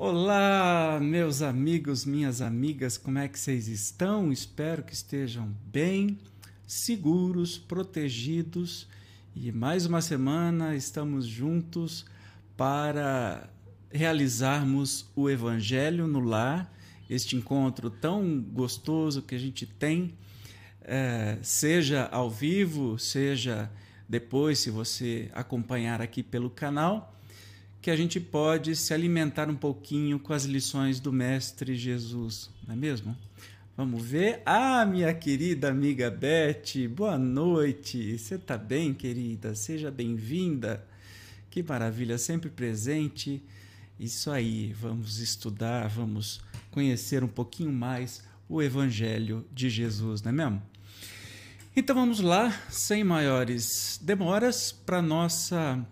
Olá, meus amigos, minhas amigas, como é que vocês estão? Espero que estejam bem, seguros, protegidos. E mais uma semana estamos juntos para realizarmos o Evangelho no Lar, este encontro tão gostoso que a gente tem, é, seja ao vivo, seja depois, se você acompanhar aqui pelo canal que a gente pode se alimentar um pouquinho com as lições do Mestre Jesus, não é mesmo? Vamos ver. Ah, minha querida amiga Beth, boa noite. Você está bem, querida? Seja bem-vinda. Que maravilha, sempre presente. Isso aí, vamos estudar, vamos conhecer um pouquinho mais o Evangelho de Jesus, não é mesmo? Então vamos lá, sem maiores demoras, para nossa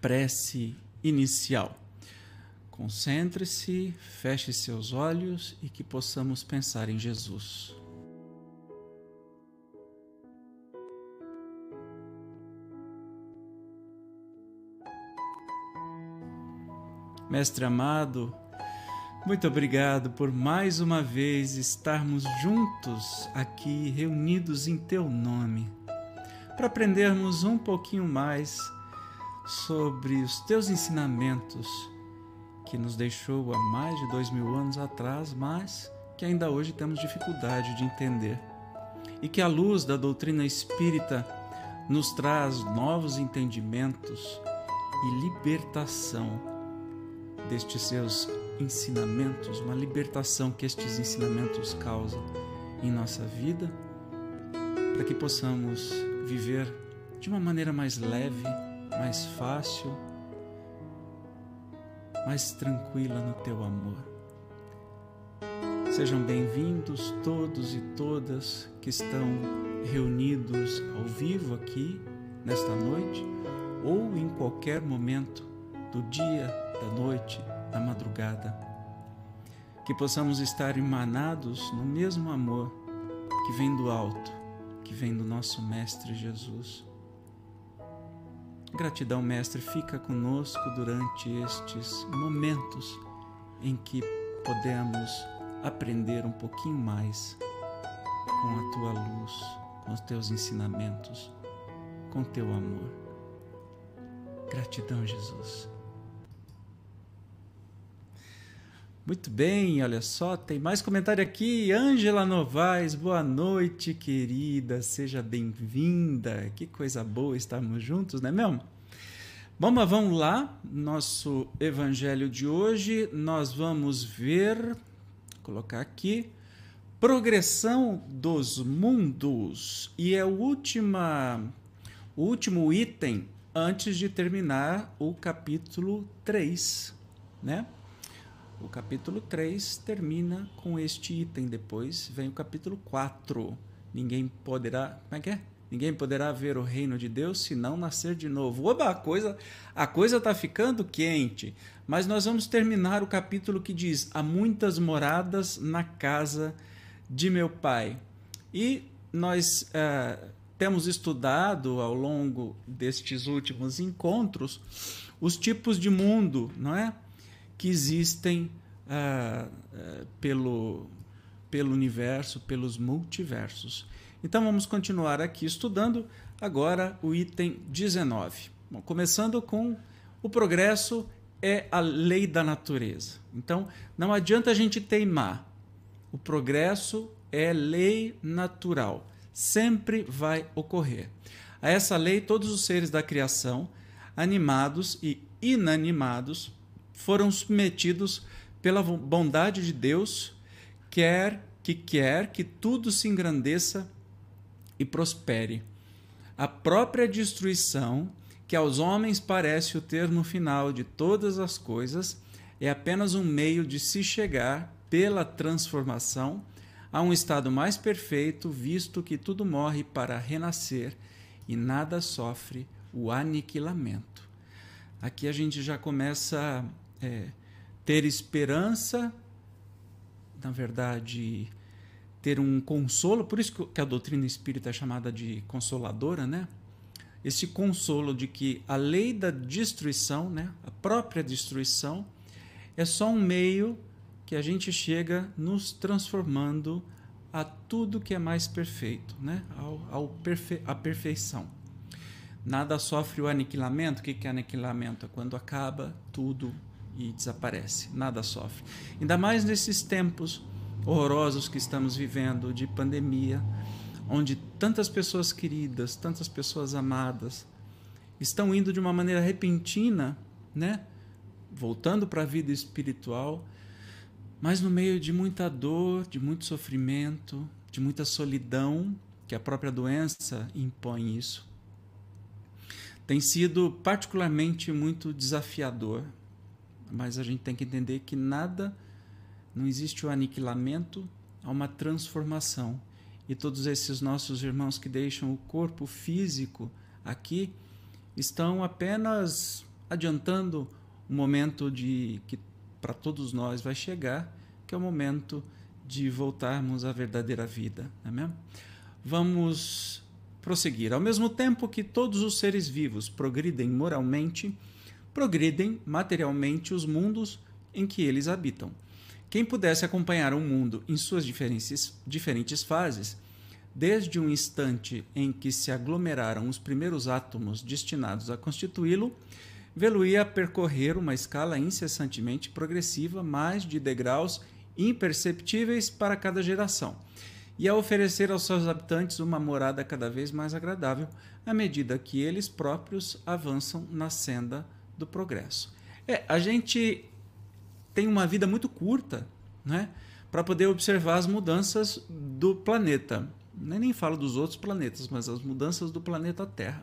prece inicial. Concentre-se, feche seus olhos e que possamos pensar em Jesus. Mestre amado, muito obrigado por mais uma vez estarmos juntos aqui reunidos em Teu nome, para aprendermos um pouquinho mais sobre os teus ensinamentos que nos deixou há mais de dois mil anos atrás, mas que ainda hoje temos dificuldade de entender. E que a luz da doutrina espírita nos traz novos entendimentos e libertação destes seus ensinamentos, uma libertação que estes ensinamentos causam em nossa vida, para que possamos viver de uma maneira mais leve, mais fácil, mais tranquila no teu amor. Sejam bem-vindos todos e todas que estão reunidos ao vivo aqui nesta noite ou em qualquer momento do dia, da noite, da madrugada. Que possamos estar emanados no mesmo amor que vem do alto, que vem do nosso Mestre Jesus Gratidão, Mestre, fica conosco durante estes momentos em que podemos aprender um pouquinho mais com a tua luz, com os teus ensinamentos, com teu amor. Gratidão, Jesus. Muito bem, olha só, tem mais comentário aqui. Ângela Novaes, boa noite, querida, seja bem-vinda. Que coisa boa estarmos juntos, não é mesmo? Bom, mas vamos lá, nosso evangelho de hoje, nós vamos ver, colocar aqui, progressão dos mundos. E é o, última, o último item antes de terminar o capítulo 3, né? O capítulo 3 termina com este item, depois vem o capítulo 4. Ninguém poderá. Como é que é? Ninguém poderá ver o reino de Deus se não nascer de novo. Oba, a coisa a coisa está ficando quente. Mas nós vamos terminar o capítulo que diz: Há muitas moradas na casa de meu pai. E nós é, temos estudado ao longo destes últimos encontros os tipos de mundo, não é? Que existem uh, uh, pelo, pelo universo, pelos multiversos. Então vamos continuar aqui estudando agora o item 19. Bom, começando com o progresso é a lei da natureza. Então não adianta a gente teimar. O progresso é lei natural, sempre vai ocorrer. A essa lei, todos os seres da criação, animados e inanimados, foram submetidos pela bondade de Deus, quer que quer que tudo se engrandeça e prospere. A própria destruição, que aos homens parece o termo final de todas as coisas, é apenas um meio de se chegar, pela transformação, a um estado mais perfeito, visto que tudo morre para renascer e nada sofre o aniquilamento. Aqui a gente já começa é, ter esperança, na verdade, ter um consolo, por isso que a doutrina espírita é chamada de consoladora, né? Esse consolo de que a lei da destruição, né, a própria destruição, é só um meio que a gente chega nos transformando a tudo que é mais perfeito, né? ao, ao perfe a perfeição. Nada sofre o aniquilamento. O que é aniquilamento? É quando acaba tudo e desaparece. Nada sofre. Ainda mais nesses tempos horrorosos que estamos vivendo de pandemia, onde tantas pessoas queridas, tantas pessoas amadas estão indo de uma maneira repentina, né? Voltando para a vida espiritual, mas no meio de muita dor, de muito sofrimento, de muita solidão, que a própria doença impõe isso. Tem sido particularmente muito desafiador, mas a gente tem que entender que nada, não existe o aniquilamento, há uma transformação. E todos esses nossos irmãos que deixam o corpo físico aqui estão apenas adiantando um momento de que para todos nós vai chegar, que é o momento de voltarmos à verdadeira vida, não é mesmo? Vamos prosseguir. Ao mesmo tempo que todos os seres vivos progridem moralmente, progridem materialmente os mundos em que eles habitam. Quem pudesse acompanhar o um mundo em suas diferentes, fases, desde o instante em que se aglomeraram os primeiros átomos destinados a constituí-lo, vê-lo-ia percorrer uma escala incessantemente progressiva, mas de degraus imperceptíveis para cada geração, e a oferecer aos seus habitantes uma morada cada vez mais agradável à medida que eles próprios avançam na senda do progresso. É, a gente tem uma vida muito curta, né, para poder observar as mudanças do planeta. Nem, falo dos outros planetas, mas as mudanças do planeta Terra.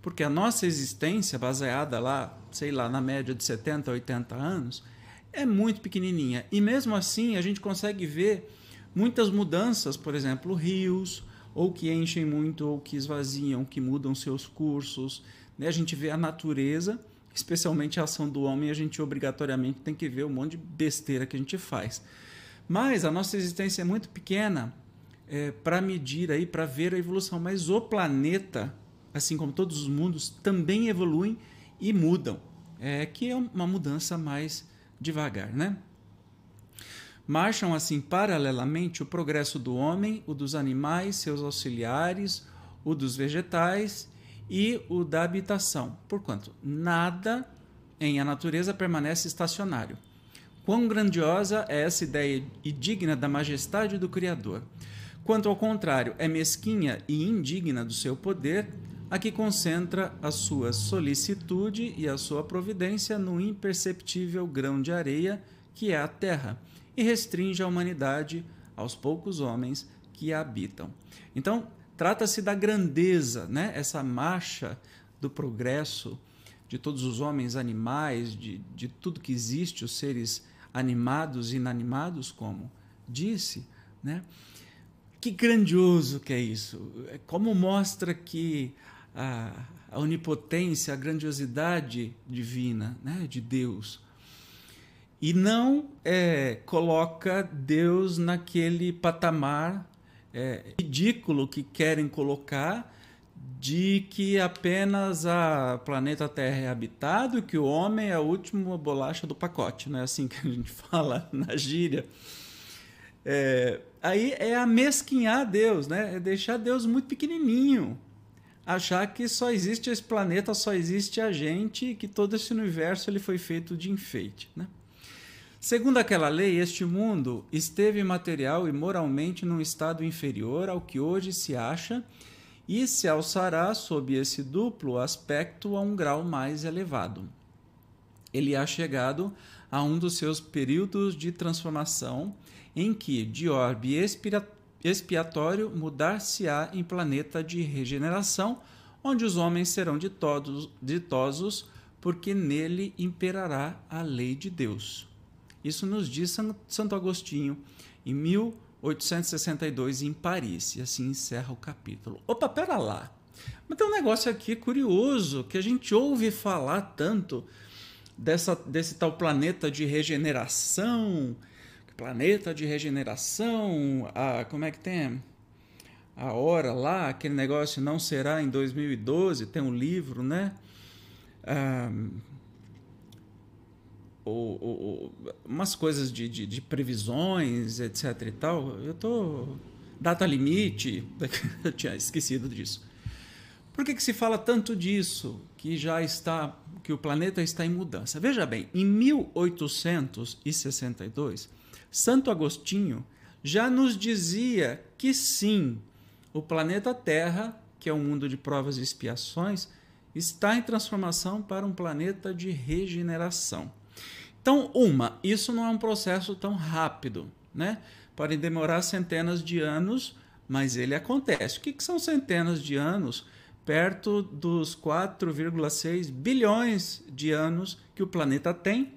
Porque a nossa existência, baseada lá, sei lá, na média de 70, 80 anos, é muito pequenininha. E mesmo assim, a gente consegue ver muitas mudanças, por exemplo, rios, ou que enchem muito, ou que esvaziam, que mudam seus cursos. Né? A gente vê a natureza especialmente a ação do homem, a gente obrigatoriamente tem que ver um monte de besteira que a gente faz. Mas a nossa existência é muito pequena é, para medir aí, para ver a evolução. Mas o planeta, assim como todos os mundos, também evoluem e mudam. É que é uma mudança mais devagar, né? Marcham assim paralelamente o progresso do homem, o dos animais, seus auxiliares, o dos vegetais e o da habitação, porquanto nada em a natureza permanece estacionário. Quão grandiosa é essa ideia e digna da majestade do Criador! Quanto ao contrário, é mesquinha e indigna do seu poder, a que concentra a sua solicitude e a sua providência no imperceptível grão de areia que é a terra, e restringe a humanidade aos poucos homens que a habitam. Então, Trata-se da grandeza, né? essa marcha do progresso de todos os homens, animais, de, de tudo que existe, os seres animados e inanimados, como disse. Né? Que grandioso que é isso! Como mostra que a, a onipotência, a grandiosidade divina né? de Deus. E não é, coloca Deus naquele patamar é, ridículo que querem colocar de que apenas a planeta Terra é habitado que o homem é a última bolacha do pacote, não é assim que a gente fala na gíria. É, aí é amesquinhar Deus, né? É deixar Deus muito pequenininho. Achar que só existe esse planeta, só existe a gente que todo esse universo ele foi feito de enfeite, né? Segundo aquela lei, este mundo esteve material e moralmente num estado inferior ao que hoje se acha e se alçará sob esse duplo aspecto a um grau mais elevado. Ele há chegado a um dos seus períodos de transformação, em que, de orbe expiatório, mudar-se-á em planeta de regeneração, onde os homens serão ditosos, porque nele imperará a lei de Deus. Isso nos diz Santo Agostinho em 1862 em Paris. E assim encerra o capítulo. Opa, pera lá. Mas tem um negócio aqui curioso que a gente ouve falar tanto dessa, desse tal planeta de regeneração. Planeta de regeneração. A, como é que tem? A hora lá, aquele negócio não será em 2012. Tem um livro, né? Ah, ou, ou, umas coisas de, de, de, previsões, etc. e tal. Eu tô data limite, eu tinha esquecido disso. Por que, que se fala tanto disso? Que já está, que o planeta está em mudança. Veja bem, em 1862, Santo Agostinho já nos dizia que sim, o planeta Terra, que é um mundo de provas e expiações, está em transformação para um planeta de regeneração. Então, uma, isso não é um processo tão rápido, né? Pode demorar centenas de anos, mas ele acontece. O que, que são centenas de anos? Perto dos 4,6 bilhões de anos que o planeta tem.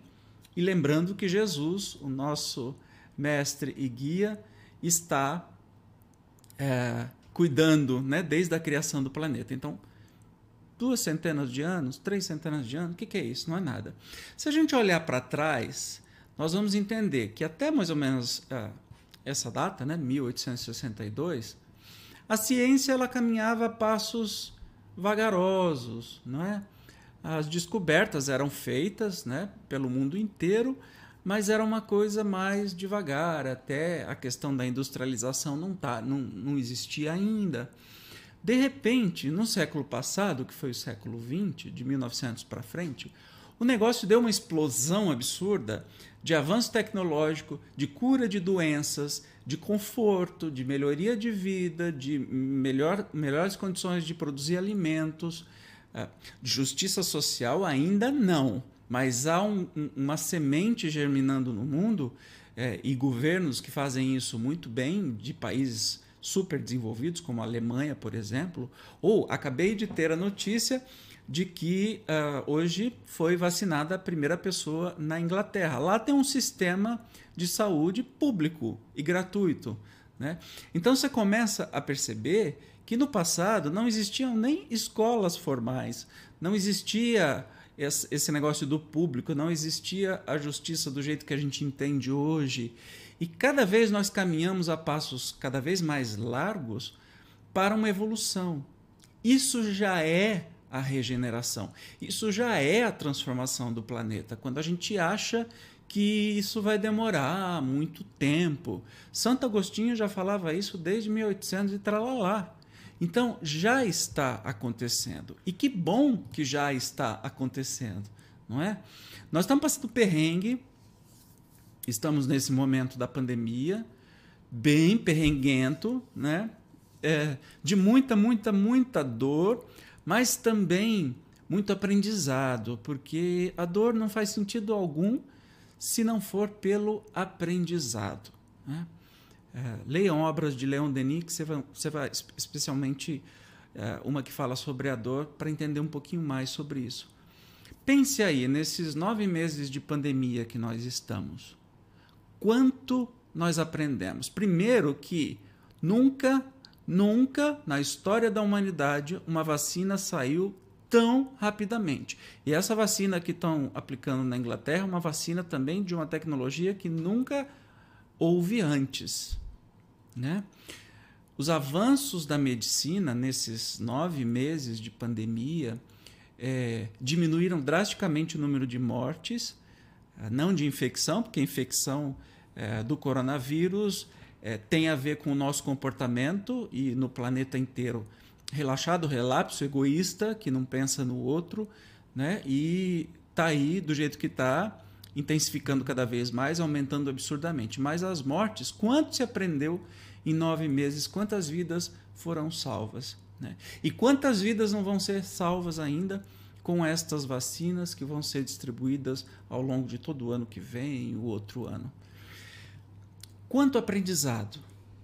E lembrando que Jesus, o nosso mestre e guia, está é, cuidando né, desde a criação do planeta. Então, duas centenas de anos, três centenas de anos, o que, que é isso? Não é nada. Se a gente olhar para trás, nós vamos entender que até mais ou menos ah, essa data, né, 1862, a ciência ela caminhava a passos vagarosos, não é? As descobertas eram feitas, né, pelo mundo inteiro, mas era uma coisa mais devagar, até a questão da industrialização não tá, não, não existia ainda. De repente, no século passado, que foi o século XX, de 1900 para frente, o negócio deu uma explosão absurda de avanço tecnológico, de cura de doenças, de conforto, de melhoria de vida, de melhor, melhores condições de produzir alimentos. É, de justiça social ainda não, mas há um, uma semente germinando no mundo é, e governos que fazem isso muito bem, de países super desenvolvidos, como a Alemanha, por exemplo, ou acabei de ter a notícia de que uh, hoje foi vacinada a primeira pessoa na Inglaterra. Lá tem um sistema de saúde público e gratuito. Né? Então você começa a perceber que no passado não existiam nem escolas formais, não existia esse negócio do público, não existia a justiça do jeito que a gente entende hoje. E cada vez nós caminhamos a passos cada vez mais largos para uma evolução. Isso já é a regeneração. Isso já é a transformação do planeta. Quando a gente acha que isso vai demorar muito tempo. Santo Agostinho já falava isso desde 1800 e tralalá. Então já está acontecendo. E que bom que já está acontecendo, não é? Nós estamos passando perrengue, estamos nesse momento da pandemia, bem perrenguento, né? É, de muita, muita, muita dor, mas também muito aprendizado, porque a dor não faz sentido algum se não for pelo aprendizado. Né? É, leiam obras de Leon Denis, que você vai, você vai especialmente é, uma que fala sobre a dor, para entender um pouquinho mais sobre isso. Pense aí, nesses nove meses de pandemia que nós estamos quanto nós aprendemos. Primeiro, que nunca, nunca na história da humanidade uma vacina saiu tão rapidamente. E essa vacina que estão aplicando na Inglaterra é uma vacina também de uma tecnologia que nunca houve antes. Né? Os avanços da medicina nesses nove meses de pandemia é, diminuíram drasticamente o número de mortes, não de infecção, porque infecção é, do coronavírus é, tem a ver com o nosso comportamento e no planeta inteiro relaxado, relapso, egoísta, que não pensa no outro, né? E tá aí do jeito que tá, intensificando cada vez mais, aumentando absurdamente. Mas as mortes, quanto se aprendeu em nove meses? Quantas vidas foram salvas? Né? E quantas vidas não vão ser salvas ainda com estas vacinas que vão ser distribuídas ao longo de todo o ano que vem o outro ano? Quanto aprendizado,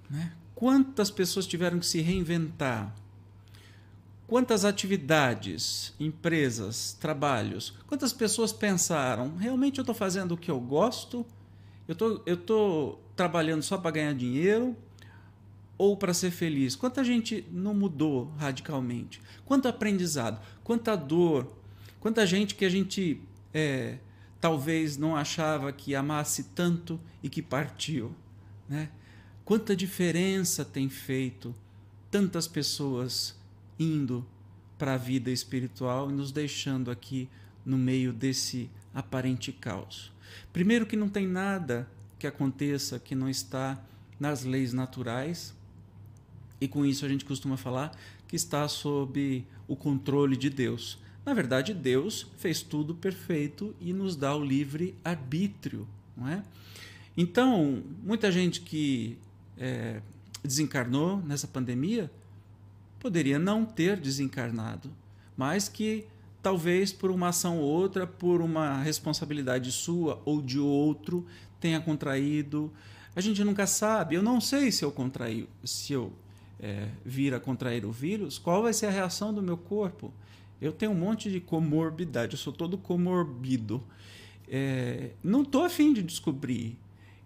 né? Quantas pessoas tiveram que se reinventar? Quantas atividades, empresas, trabalhos, quantas pessoas pensaram, realmente eu estou fazendo o que eu gosto? Eu tô, estou trabalhando só para ganhar dinheiro ou para ser feliz? Quanta gente não mudou radicalmente? Quanto aprendizado, quanta dor, quanta gente que a gente é, talvez não achava que amasse tanto e que partiu. Né? Quanta diferença tem feito tantas pessoas indo para a vida espiritual e nos deixando aqui no meio desse aparente caos. Primeiro, que não tem nada que aconteça que não está nas leis naturais, e com isso a gente costuma falar que está sob o controle de Deus. Na verdade, Deus fez tudo perfeito e nos dá o livre arbítrio, não é? Então, muita gente que é, desencarnou nessa pandemia poderia não ter desencarnado, mas que talvez por uma ação ou outra, por uma responsabilidade sua ou de outro, tenha contraído. A gente nunca sabe. Eu não sei se eu contraí, se eu é, vir a contrair o vírus, qual vai ser a reação do meu corpo. Eu tenho um monte de comorbidade, eu sou todo comorbido. É, não estou afim de descobrir.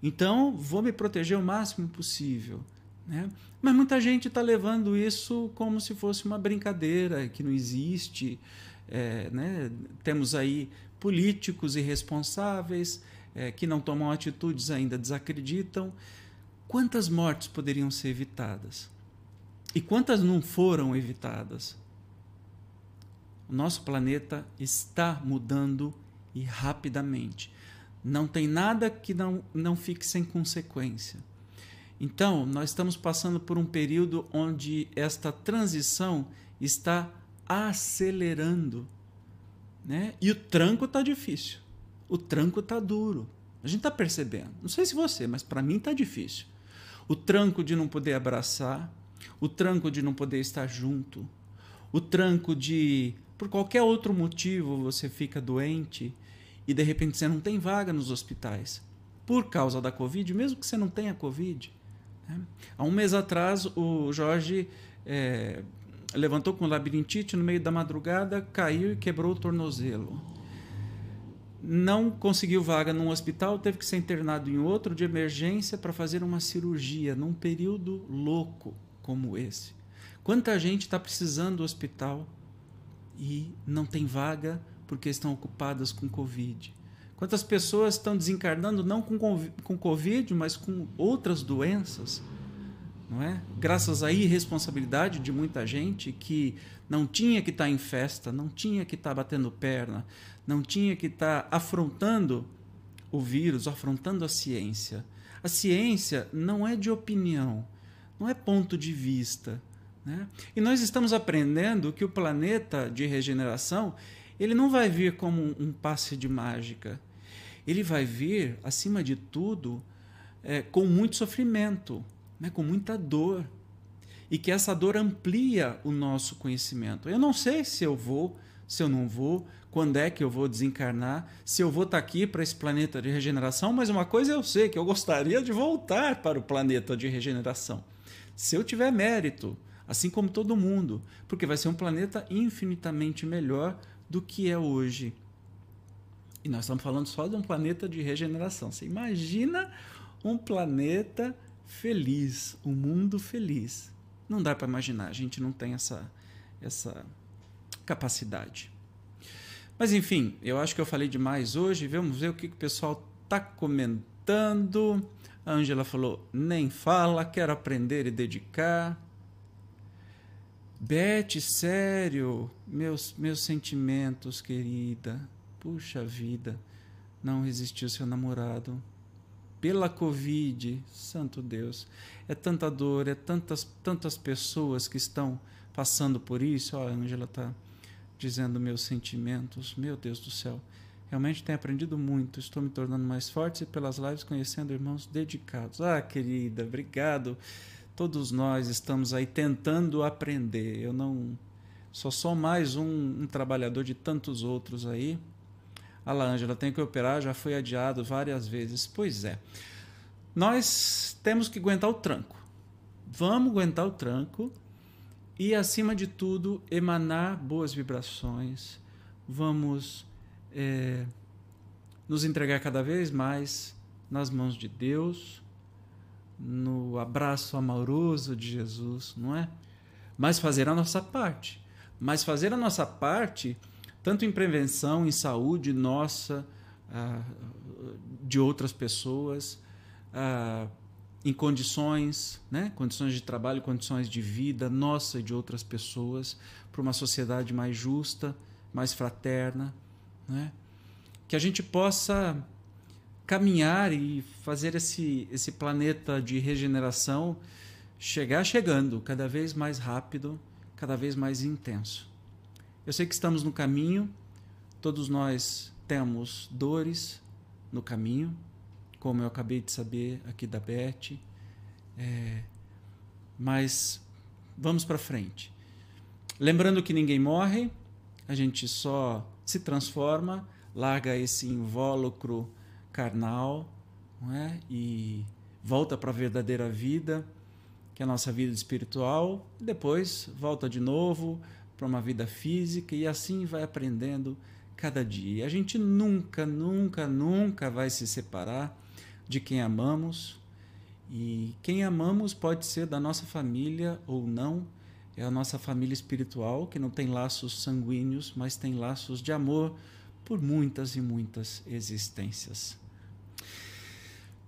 Então, vou me proteger o máximo possível. Né? Mas muita gente está levando isso como se fosse uma brincadeira, que não existe. É, né? Temos aí políticos irresponsáveis é, que não tomam atitudes ainda, desacreditam. Quantas mortes poderiam ser evitadas? E quantas não foram evitadas? O nosso planeta está mudando e rapidamente. Não tem nada que não, não fique sem consequência. Então, nós estamos passando por um período onde esta transição está acelerando. Né? E o tranco está difícil. O tranco está duro. A gente está percebendo. Não sei se você, mas para mim está difícil. O tranco de não poder abraçar, o tranco de não poder estar junto, o tranco de, por qualquer outro motivo, você fica doente e de repente você não tem vaga nos hospitais por causa da Covid, mesmo que você não tenha Covid. Né? Há um mês atrás, o Jorge é, levantou com labirintite no meio da madrugada, caiu e quebrou o tornozelo. Não conseguiu vaga num hospital, teve que ser internado em outro de emergência para fazer uma cirurgia num período louco como esse. Quanta gente está precisando do hospital e não tem vaga porque estão ocupadas com Covid? Quantas pessoas estão desencarnando não com, Covid, mas com outras doenças? Não é? Graças à irresponsabilidade de muita gente que não tinha que estar tá em festa, não tinha que estar tá batendo perna, não tinha que estar tá afrontando o vírus, afrontando a ciência. A ciência não é de opinião, não é ponto de vista. Né? E nós estamos aprendendo que o planeta de regeneração ele não vai vir como um passe de mágica. Ele vai vir, acima de tudo, é, com muito sofrimento, né? com muita dor. E que essa dor amplia o nosso conhecimento. Eu não sei se eu vou, se eu não vou, quando é que eu vou desencarnar, se eu vou estar aqui para esse planeta de regeneração, mas uma coisa eu sei, que eu gostaria de voltar para o planeta de regeneração se eu tiver mérito, assim como todo mundo, porque vai ser um planeta infinitamente melhor do que é hoje. E nós estamos falando só de um planeta de regeneração. Você imagina um planeta feliz, um mundo feliz. Não dá para imaginar, a gente não tem essa, essa capacidade. Mas enfim, eu acho que eu falei demais hoje. Vamos ver o que o pessoal está comentando. A Ângela falou: nem fala, quero aprender e dedicar. Beth, sério, meus, meus sentimentos, querida. Puxa vida, não resistiu seu namorado. Pela Covid, santo Deus. É tanta dor, é tantas, tantas pessoas que estão passando por isso. Ó, a Ângela está dizendo meus sentimentos. Meu Deus do céu. Realmente tenho aprendido muito, estou me tornando mais forte e pelas lives conhecendo irmãos dedicados. Ah, querida, obrigado. Todos nós estamos aí tentando aprender. Eu não só sou mais um, um trabalhador de tantos outros aí. A lá, Ângela, tem que operar, já foi adiado várias vezes. Pois é. Nós temos que aguentar o tranco. Vamos aguentar o tranco e, acima de tudo, emanar boas vibrações. Vamos é, nos entregar cada vez mais nas mãos de Deus, no abraço amoroso de Jesus, não é? Mas fazer a nossa parte. Mas fazer a nossa parte, tanto em prevenção, em saúde nossa, ah, de outras pessoas, ah, em condições, né? condições de trabalho, condições de vida nossa e de outras pessoas, para uma sociedade mais justa, mais fraterna, né? que a gente possa caminhar e fazer esse, esse planeta de regeneração chegar chegando cada vez mais rápido, cada vez mais intenso. Eu sei que estamos no caminho, todos nós temos dores no caminho, como eu acabei de saber aqui da Beth, é, mas vamos para frente. Lembrando que ninguém morre, a gente só se transforma, larga esse invólucro carnal não é? e volta para a verdadeira vida, que é a nossa vida espiritual, e depois volta de novo para uma vida física e assim vai aprendendo cada dia. E a gente nunca, nunca, nunca vai se separar de quem amamos. E quem amamos pode ser da nossa família ou não, é a nossa família espiritual, que não tem laços sanguíneos, mas tem laços de amor por muitas e muitas existências.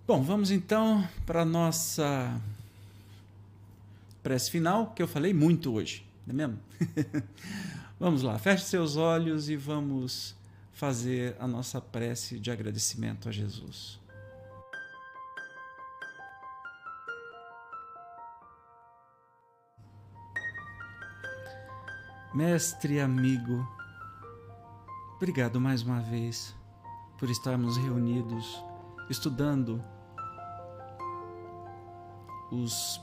Bom, vamos então para a nossa prece final, que eu falei muito hoje, não é mesmo? vamos lá, feche seus olhos e vamos fazer a nossa prece de agradecimento a Jesus. Mestre amigo, obrigado mais uma vez por estarmos reunidos estudando os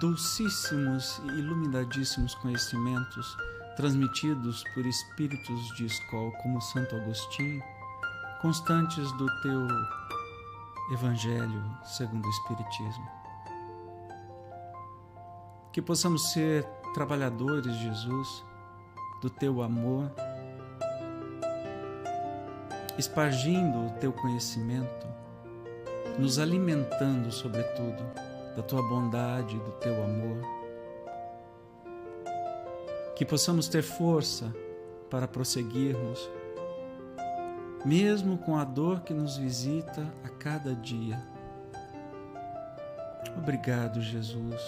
dulcíssimos e iluminadíssimos conhecimentos transmitidos por espíritos de escola como Santo Agostinho, constantes do teu Evangelho segundo o Espiritismo. Que possamos ser trabalhadores, Jesus, do teu amor, espargindo o teu conhecimento, nos alimentando, sobretudo, da tua bondade, do teu amor. Que possamos ter força para prosseguirmos, mesmo com a dor que nos visita a cada dia. Obrigado, Jesus,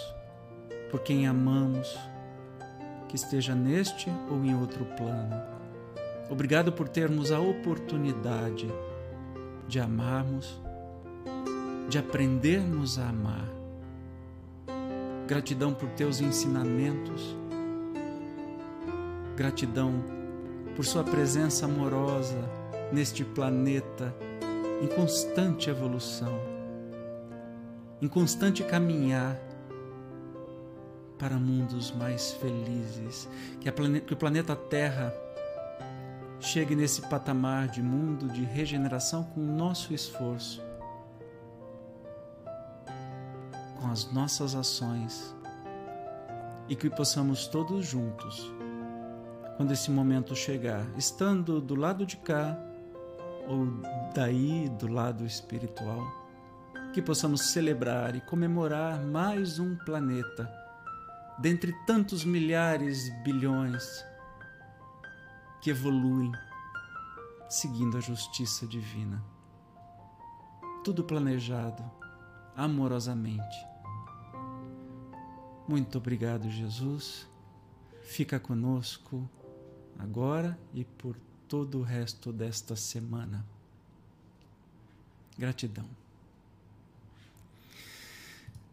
por quem amamos que esteja neste ou em outro plano. Obrigado por termos a oportunidade de amarmos, de aprendermos a amar. Gratidão por teus ensinamentos. Gratidão por Sua presença amorosa neste planeta em constante evolução, em constante caminhar para mundos mais felizes, que, plane... que o planeta Terra chegue nesse patamar de mundo de regeneração com o nosso esforço, com as nossas ações e que possamos todos juntos, quando esse momento chegar, estando do lado de cá ou daí do lado espiritual, que possamos celebrar e comemorar mais um planeta dentre tantos milhares, bilhões que evoluem seguindo a justiça divina. Tudo planejado amorosamente. Muito obrigado, Jesus. Fica conosco agora e por todo o resto desta semana. Gratidão.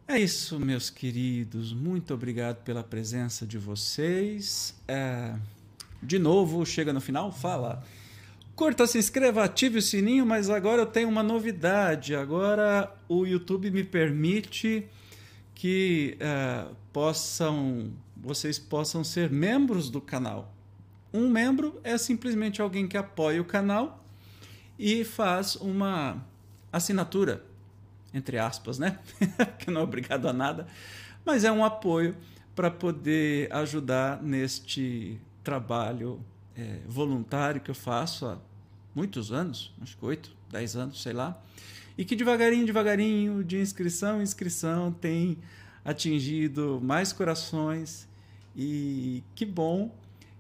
É isso, meus queridos. Muito obrigado pela presença de vocês. É... De novo, chega no final, fala. Curta, se inscreva, ative o sininho, mas agora eu tenho uma novidade. Agora o YouTube me permite que é, possam, vocês possam ser membros do canal. Um membro é simplesmente alguém que apoia o canal e faz uma assinatura entre aspas, né? que não é obrigado a nada, mas é um apoio para poder ajudar neste trabalho é, voluntário que eu faço há muitos anos, acho que oito, dez anos, sei lá, e que devagarinho, devagarinho, de inscrição em inscrição, tem atingido mais corações e que bom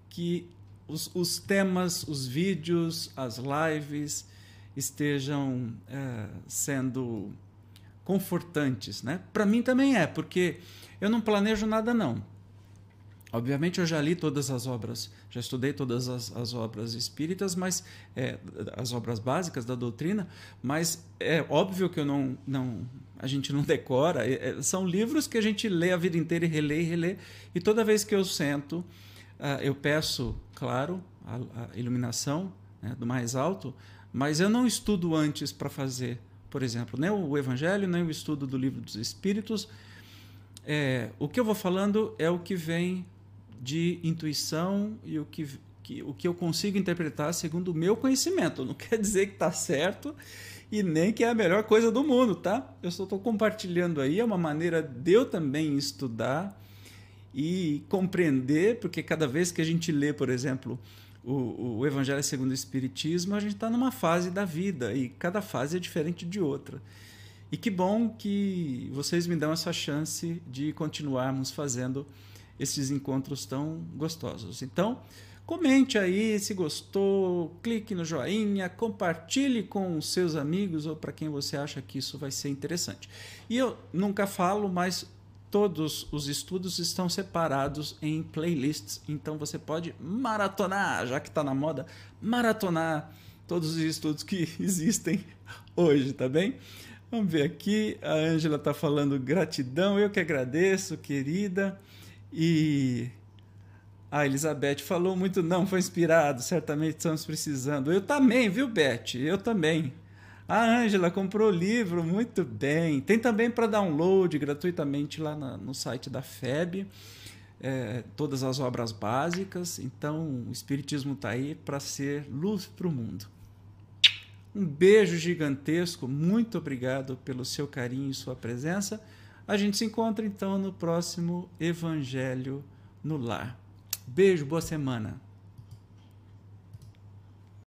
que os, os temas, os vídeos, as lives estejam é, sendo confortantes, né? Para mim também é, porque eu não planejo nada não. Obviamente eu já li todas as obras, já estudei todas as, as obras espíritas, mas é, as obras básicas da doutrina, mas é óbvio que eu não, não a gente não decora. É, são livros que a gente lê a vida inteira e relê e relê. E toda vez que eu sento, uh, eu peço, claro, a, a iluminação né, do mais alto, mas eu não estudo antes para fazer, por exemplo, nem o Evangelho, nem o estudo do livro dos Espíritos. É, o que eu vou falando é o que vem de intuição e o que, que, o que eu consigo interpretar segundo o meu conhecimento. Não quer dizer que está certo e nem que é a melhor coisa do mundo, tá? Eu só estou compartilhando aí, é uma maneira de eu também estudar e compreender, porque cada vez que a gente lê, por exemplo, o, o Evangelho segundo o Espiritismo, a gente está numa fase da vida e cada fase é diferente de outra. E que bom que vocês me dão essa chance de continuarmos fazendo esses encontros tão gostosos. Então, comente aí se gostou, clique no joinha, compartilhe com seus amigos ou para quem você acha que isso vai ser interessante. E eu nunca falo, mas todos os estudos estão separados em playlists, então você pode maratonar, já que está na moda, maratonar todos os estudos que existem hoje, tá bem? Vamos ver aqui, a Ângela está falando gratidão, eu que agradeço, querida. E a Elizabeth falou muito, não, foi inspirado, certamente estamos precisando. Eu também, viu, Beth? Eu também. A Ângela comprou o livro, muito bem. Tem também para download gratuitamente lá na, no site da FEB, é, todas as obras básicas. Então, o Espiritismo está aí para ser luz para o mundo. Um beijo gigantesco, muito obrigado pelo seu carinho e sua presença. A gente se encontra então no próximo Evangelho no Lar. Beijo, boa semana.